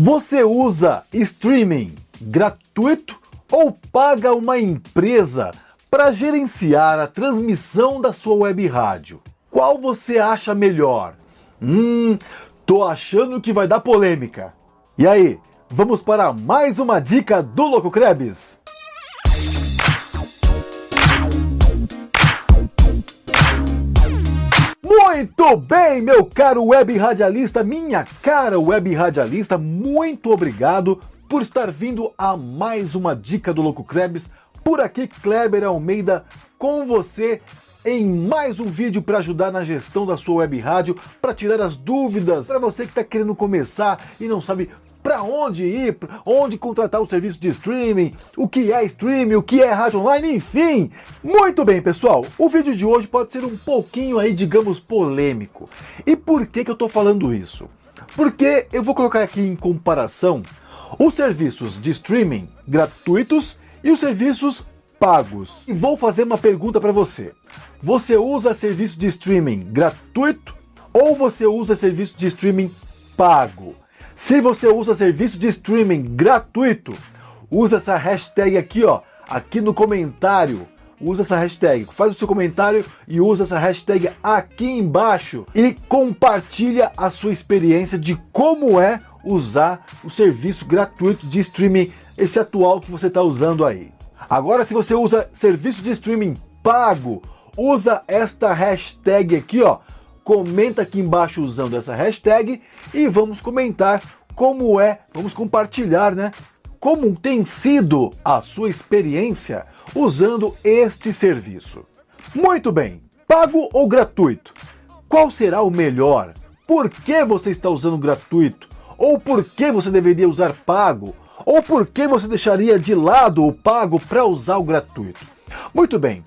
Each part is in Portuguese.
Você usa streaming gratuito ou paga uma empresa para gerenciar a transmissão da sua web rádio? Qual você acha melhor? Hum, tô achando que vai dar polêmica. E aí, vamos para mais uma dica do Louco Krebs? Muito bem, meu caro web radialista, minha cara web radialista, muito obrigado por estar vindo a mais uma dica do Louco Krebs. Por aqui, Kleber Almeida com você em mais um vídeo para ajudar na gestão da sua web rádio, para tirar as dúvidas, para você que está querendo começar e não sabe para onde ir, onde contratar o serviço de streaming, o que é streaming, o que é rádio online, enfim. Muito bem, pessoal. O vídeo de hoje pode ser um pouquinho aí, digamos, polêmico. E por que que eu estou falando isso? Porque eu vou colocar aqui em comparação os serviços de streaming gratuitos e os serviços pagos. E vou fazer uma pergunta para você. Você usa serviço de streaming gratuito ou você usa serviço de streaming pago? Se você usa serviço de streaming gratuito, usa essa hashtag aqui, ó, aqui no comentário. Usa essa hashtag, faz o seu comentário e usa essa hashtag aqui embaixo e compartilha a sua experiência de como é usar o serviço gratuito de streaming, esse atual que você está usando aí. Agora, se você usa serviço de streaming pago, usa esta hashtag aqui, ó, comenta aqui embaixo usando essa hashtag e vamos comentar como é, vamos compartilhar, né? Como tem sido a sua experiência usando este serviço. Muito bem, pago ou gratuito? Qual será o melhor? Por que você está usando gratuito? Ou por que você deveria usar pago? Ou por que você deixaria de lado o pago para usar o gratuito? Muito bem,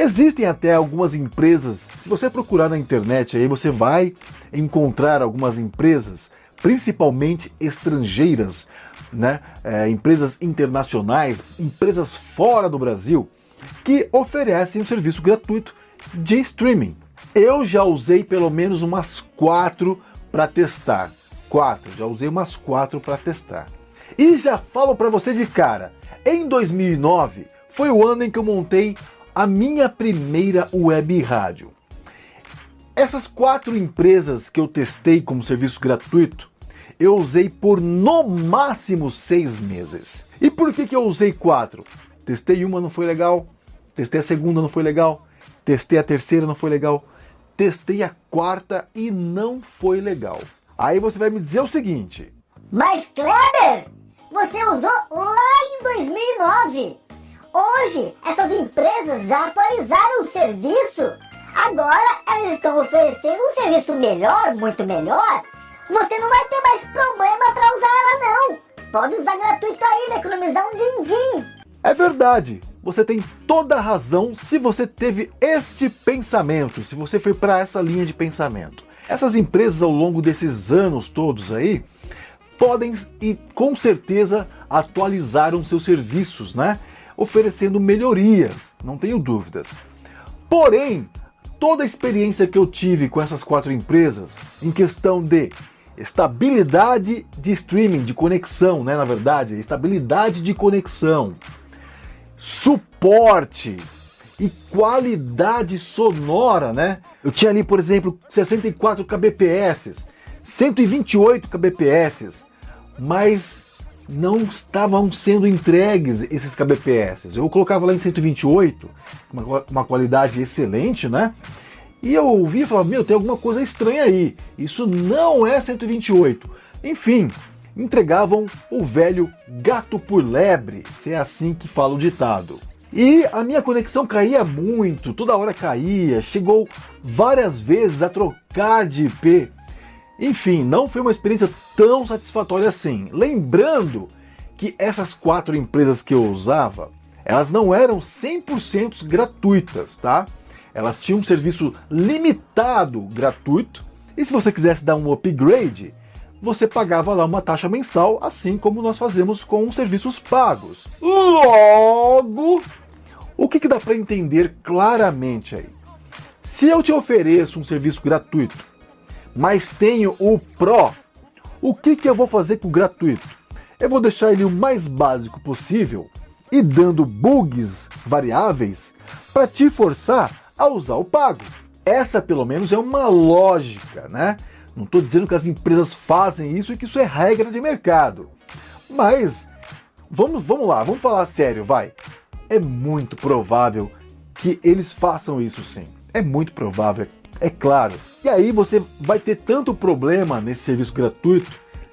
Existem até algumas empresas, se você procurar na internet aí, você vai encontrar algumas empresas, principalmente estrangeiras, né? É, empresas internacionais, empresas fora do Brasil, que oferecem um serviço gratuito de streaming. Eu já usei pelo menos umas quatro para testar. Quatro, já usei umas quatro para testar. E já falo para você de cara, em 2009 foi o ano em que eu montei a minha primeira web rádio. Essas quatro empresas que eu testei como serviço gratuito, eu usei por no máximo seis meses. E por que, que eu usei quatro? Testei uma, não foi legal. Testei a segunda, não foi legal. Testei a terceira, não foi legal. Testei a quarta e não foi legal. Aí você vai me dizer o seguinte: Mas Kleber, você usou lá em 2009. Hoje, essas empresas já atualizaram o serviço. Agora elas estão oferecendo um serviço melhor, muito melhor. Você não vai ter mais problema para usar ela não. Pode usar gratuito ainda, economizar um din-din. É verdade. Você tem toda a razão se você teve este pensamento, se você foi para essa linha de pensamento. Essas empresas ao longo desses anos todos aí podem e com certeza atualizaram seus serviços, né? Oferecendo melhorias, não tenho dúvidas. Porém, toda a experiência que eu tive com essas quatro empresas em questão de estabilidade de streaming, de conexão, né, na verdade, estabilidade de conexão, suporte e qualidade sonora, né? Eu tinha ali, por exemplo, 64 kbps, 128 kbps, mas não estavam sendo entregues esses kbps. Eu colocava lá em 128, uma, uma qualidade excelente, né? E eu ouvia e falava, meu, tem alguma coisa estranha aí. Isso não é 128. Enfim, entregavam o velho gato por lebre, se é assim que fala o ditado. E a minha conexão caía muito, toda hora caía, chegou várias vezes a trocar de IP enfim, não foi uma experiência tão satisfatória assim. Lembrando que essas quatro empresas que eu usava, elas não eram 100% gratuitas, tá? Elas tinham um serviço limitado gratuito, e se você quisesse dar um upgrade, você pagava lá uma taxa mensal, assim como nós fazemos com serviços pagos. Logo, o que, que dá para entender claramente aí? Se eu te ofereço um serviço gratuito mas tenho o Pro. O que, que eu vou fazer com o gratuito? Eu vou deixar ele o mais básico possível e dando bugs variáveis para te forçar a usar o pago. Essa, pelo menos, é uma lógica, né? Não estou dizendo que as empresas fazem isso e que isso é regra de mercado. Mas vamos, vamos lá, vamos falar sério, vai. É muito provável que eles façam isso sim. É muito provável, é claro. E aí você vai ter tanto problema nesse serviço gratuito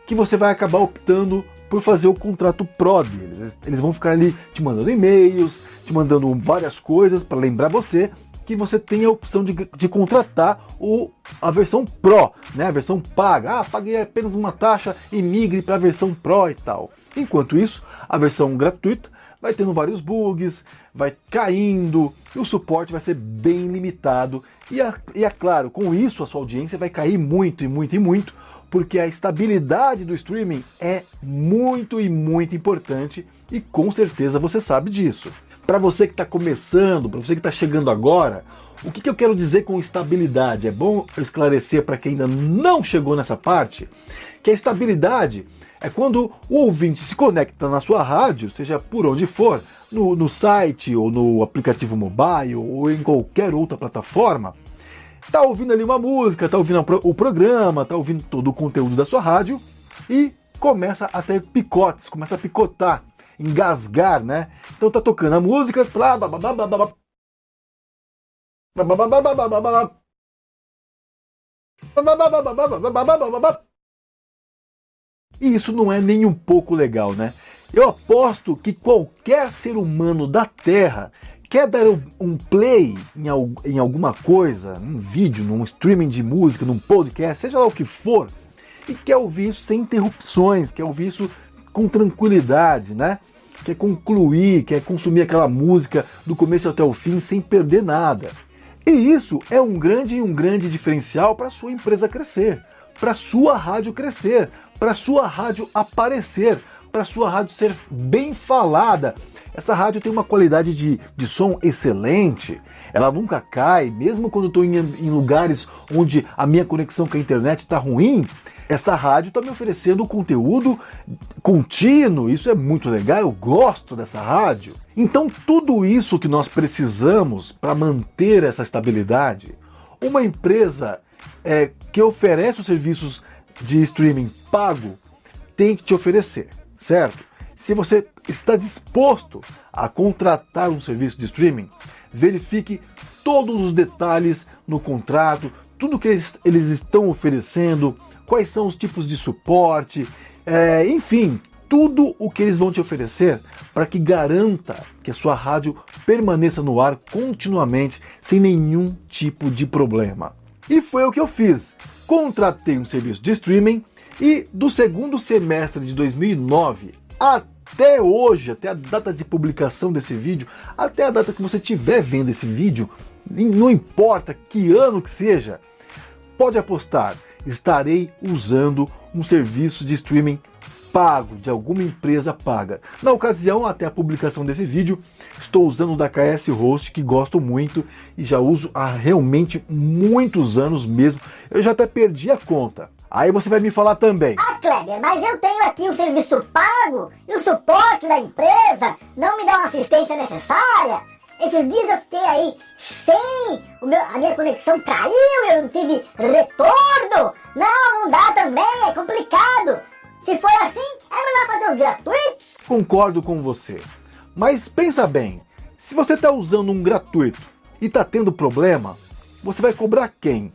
que você vai acabar optando por fazer o contrato Pro deles. Eles vão ficar ali te mandando e-mails, te mandando várias coisas para lembrar você que você tem a opção de, de contratar o, a versão Pro, né? a versão paga. Ah, paguei apenas uma taxa e migre para a versão Pro e tal. Enquanto isso, a versão gratuita vai tendo vários bugs, vai caindo, e o suporte vai ser bem limitado. E, e é claro, com isso a sua audiência vai cair muito e muito e muito, porque a estabilidade do streaming é muito e muito importante e com certeza você sabe disso. Para você que está começando, para você que está chegando agora, o que, que, eu quero dizer com estabilidade? É bom esclarecer para quem ainda não chegou nessa parte que a estabilidade é quando o ouvinte se conecta na sua rádio, seja por onde for, no, no site ou no aplicativo mobile ou em qualquer outra plataforma, tá ouvindo ali uma música, tá ouvindo o programa, tá ouvindo todo o conteúdo da sua rádio e começa a ter picotes, começa a picotar, engasgar, né? Então tá tocando a música, blá, blá, blá, blá, blá, blá, e isso não é nem um pouco legal, né? Eu aposto que qualquer ser humano da Terra quer dar um play em, alguma coisa, num vídeo, num streaming de música, num podcast, seja lá o que for, e quer ouvir isso sem interrupções, quer ouvir isso com tranquilidade, né? Quer concluir, quer consumir aquela música do começo até o fim sem perder nada. E isso é um grande um grande diferencial para sua empresa crescer, para sua rádio crescer, para sua rádio aparecer, para sua rádio ser bem falada. Essa rádio tem uma qualidade de, de som excelente, ela nunca cai, mesmo quando estou em, em lugares onde a minha conexão com a internet está ruim. Essa rádio está me oferecendo conteúdo contínuo, isso é muito legal, eu gosto dessa rádio. Então, tudo isso que nós precisamos para manter essa estabilidade, uma empresa é, que oferece os serviços de streaming pago tem que te oferecer, certo? Se você está disposto a contratar um serviço de streaming, verifique todos os detalhes no contrato, tudo que eles, eles estão oferecendo, quais são os tipos de suporte, é, enfim, tudo o que eles vão te oferecer para que garanta que a sua rádio permaneça no ar continuamente sem nenhum tipo de problema. E foi o que eu fiz. Contratei um serviço de streaming e do segundo semestre de 2009 até hoje, até a data de publicação desse vídeo, até a data que você estiver vendo esse vídeo, não importa que ano que seja, pode apostar, estarei usando um serviço de streaming pago, de alguma empresa paga. Na ocasião, até a publicação desse vídeo, estou usando o da KS Host, que gosto muito e já uso há realmente muitos anos mesmo. Eu já até perdi a conta. Aí você vai me falar também. Ah, Kleber, mas eu tenho aqui o um serviço pago e o suporte da empresa não me dá uma assistência necessária. Esses dias eu fiquei aí sem, meu, a minha conexão caiu, eu não tive retorno. Não, não dá também, é complicado. Se for assim, é melhor fazer os gratuitos. Concordo com você. Mas pensa bem, se você está usando um gratuito e está tendo problema, você vai cobrar quem?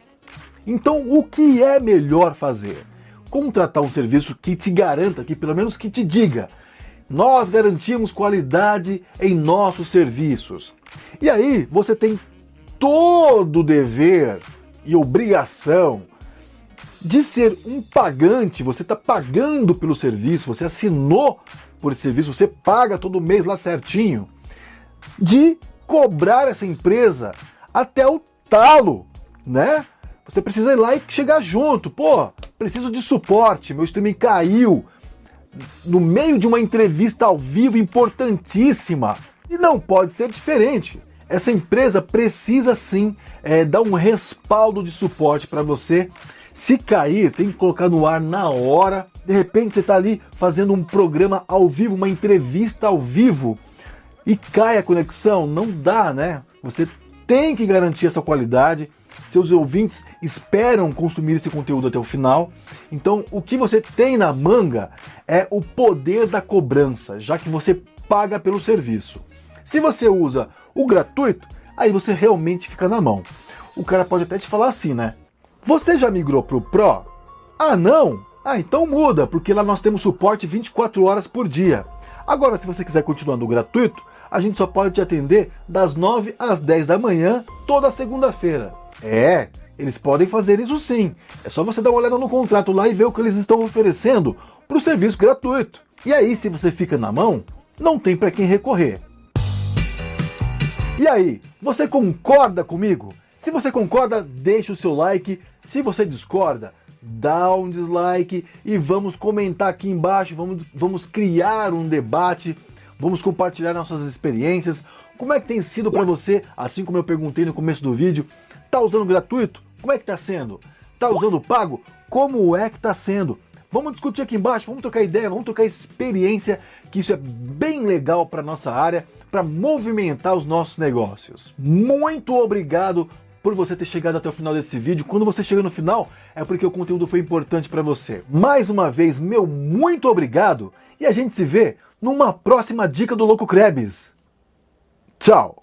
Então, o que é melhor fazer? Contratar um serviço que te garanta, que pelo menos que te diga, nós garantimos qualidade em nossos serviços. E aí você tem todo o dever e obrigação de ser um pagante, você está pagando pelo serviço, você assinou por esse serviço, você paga todo mês lá certinho, de cobrar essa empresa até o talo, né? Você precisa ir lá e chegar junto. Pô, preciso de suporte, meu streaming caiu, no meio de uma entrevista ao vivo importantíssima. E não pode ser diferente. Essa empresa precisa sim é, dar um respaldo de suporte para você Se cair, tem que colocar no ar na hora. De repente você está ali fazendo um programa ao vivo, uma entrevista ao vivo e cai a conexão, não dá, né? Você tem que garantir essa qualidade. Seus ouvintes esperam consumir esse conteúdo até o final. Então, o que você tem na manga é o poder da cobrança, já que você paga pelo serviço. Se você usa o gratuito, aí você realmente fica na mão. O cara pode até te falar assim, né? Você já migrou para o Pro? Ah, não? Ah, então muda, porque lá nós temos suporte 24 horas por dia. Agora, se você quiser continuar no gratuito, a gente só pode te atender das 9 às 10 da manhã, toda segunda-feira. É, eles podem fazer isso sim. É só você dar uma olhada no contrato lá e ver o que eles estão oferecendo para o serviço gratuito. E aí, se você fica na mão, não tem para quem recorrer. E aí, você concorda comigo? Se você concorda, deixa o seu like. Se você discorda, dá um dislike e vamos comentar aqui embaixo, vamos, vamos criar um debate vamos compartilhar nossas experiências. Como é que tem sido para você, assim como eu perguntei no começo do vídeo? Tá usando gratuito? Como é que tá sendo? Tá usando pago? Como é que tá sendo? Vamos discutir aqui embaixo, vamos trocar ideia, vamos trocar experiência, que isso é bem legal para nossa área, para movimentar os nossos negócios. Muito obrigado por você ter chegado até o final desse vídeo. Quando você chega no final, é porque o conteúdo foi importante para você. Mais uma vez, meu muito obrigado e a gente se vê numa próxima dica do Louco Krebs. Tchau!